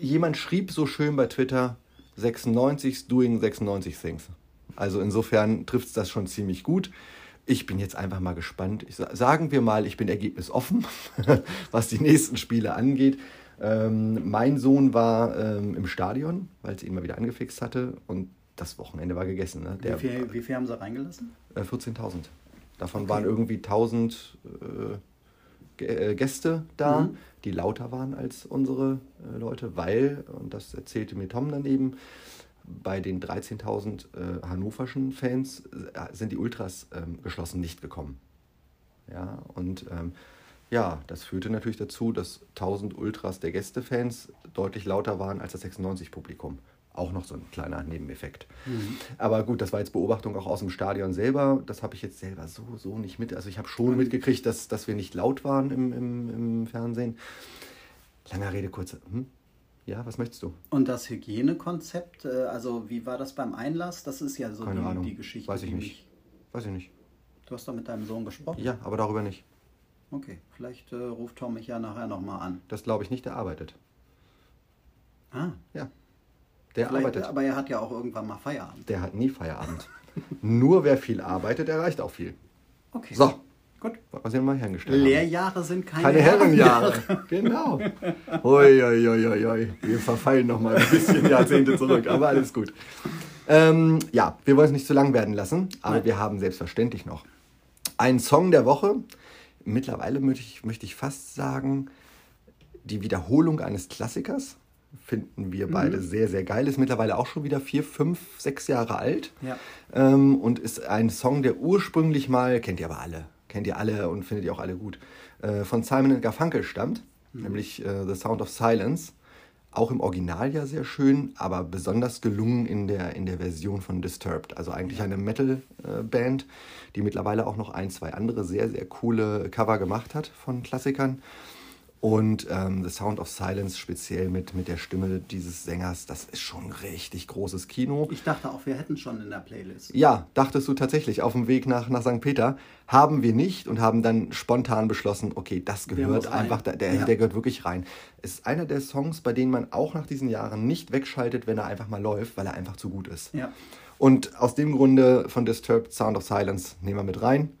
Speaker 1: Jemand schrieb so schön bei Twitter, 96 doing 96 things. Also insofern trifft es das schon ziemlich gut. Ich bin jetzt einfach mal gespannt. Ich, sagen wir mal, ich bin ergebnisoffen, <laughs> was die nächsten Spiele angeht. Ähm, mein Sohn war ähm, im Stadion, weil es ihn mal wieder angefixt hatte. Und das Wochenende war gegessen. Ne?
Speaker 2: Der, wie, viel, wie viel haben sie reingelassen?
Speaker 1: Äh, 14.000. Davon okay. waren irgendwie 1000 äh, äh, Gäste da, mhm. die lauter waren als unsere äh, Leute, weil, und das erzählte mir Tom dann eben, bei den 13.000 äh, hannoverschen Fans äh, sind die Ultras ähm, geschlossen nicht gekommen. Ja, und ähm, ja, das führte natürlich dazu, dass 1000 Ultras der Gästefans deutlich lauter waren als das 96-Publikum auch noch so ein kleiner Nebeneffekt. Mhm. Aber gut, das war jetzt Beobachtung auch aus dem Stadion selber. Das habe ich jetzt selber so, so nicht mit. Also ich habe schon mhm. mitgekriegt, dass, dass wir nicht laut waren im, im, im Fernsehen. Langer Rede, kurze. Hm? Ja, was möchtest du?
Speaker 2: Und das Hygienekonzept, äh, also wie war das beim Einlass? Das ist ja so Keine die, Ahnung. die Geschichte.
Speaker 1: Weiß ich nicht. Weiß ich nicht.
Speaker 2: Du hast doch mit deinem Sohn gesprochen?
Speaker 1: Ja, aber darüber nicht.
Speaker 2: Okay, vielleicht äh, ruft Tom mich ja nachher nochmal an.
Speaker 1: Das glaube ich nicht, der arbeitet.
Speaker 2: Ah.
Speaker 1: Ja.
Speaker 2: Der Vielleicht, arbeitet. Aber er hat ja auch irgendwann mal Feierabend.
Speaker 1: Der hat nie Feierabend. <laughs> Nur wer viel arbeitet, erreicht auch viel.
Speaker 2: Okay.
Speaker 1: So. Gut. Was wir mal hergestellt
Speaker 2: Lehrjahre haben. sind keine,
Speaker 1: keine Herrenjahre. <laughs> genau. Ui, ui, ui, ui. Wir verfallen noch mal ein bisschen Jahrzehnte zurück, aber alles gut. Ähm, ja, wir wollen es nicht zu lang werden lassen, aber Nein. wir haben selbstverständlich noch einen Song der Woche. Mittlerweile möchte ich, möchte ich fast sagen, die Wiederholung eines Klassikers finden wir beide mhm. sehr, sehr geil. Ist mittlerweile auch schon wieder vier, fünf, sechs Jahre alt.
Speaker 2: Ja.
Speaker 1: Ähm, und ist ein Song, der ursprünglich mal, kennt ihr aber alle, kennt ihr alle und findet ihr auch alle gut, äh, von Simon Garfunkel stammt, mhm. nämlich äh, The Sound of Silence. Auch im Original ja sehr schön, aber besonders gelungen in der, in der Version von Disturbed. Also eigentlich eine Metal-Band, die mittlerweile auch noch ein, zwei andere sehr, sehr coole Cover gemacht hat von Klassikern. Und ähm, The Sound of Silence, speziell mit, mit der Stimme dieses Sängers, das ist schon richtig großes Kino.
Speaker 2: Ich dachte auch, wir hätten schon in der Playlist.
Speaker 1: Ja, dachtest du tatsächlich, auf dem Weg nach, nach St. Peter. Haben wir nicht und haben dann spontan beschlossen, okay, das gehört einfach, der, der, ja. der gehört wirklich rein. Es ist einer der Songs, bei denen man auch nach diesen Jahren nicht wegschaltet, wenn er einfach mal läuft, weil er einfach zu gut ist.
Speaker 2: Ja.
Speaker 1: Und aus dem Grunde von Disturbed Sound of Silence nehmen wir mit rein.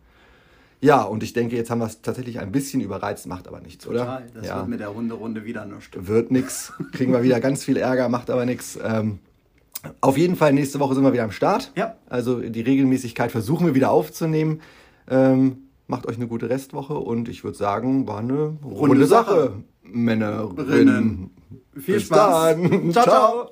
Speaker 1: Ja, und ich denke, jetzt haben wir es tatsächlich ein bisschen überreizt, macht aber nichts, oder?
Speaker 2: Total, das ja. wird mit der Runde Runde wieder nichts.
Speaker 1: Wird nichts, kriegen wir wieder ganz viel Ärger, macht aber nichts. Ähm, auf jeden Fall, nächste Woche sind wir wieder am Start.
Speaker 2: Ja.
Speaker 1: Also die Regelmäßigkeit versuchen wir wieder aufzunehmen. Ähm, macht euch eine gute Restwoche und ich würde sagen, war eine runde, runde Sache, Sache, Männerinnen.
Speaker 2: Viel Bis Spaß.
Speaker 1: Dann. ciao. ciao.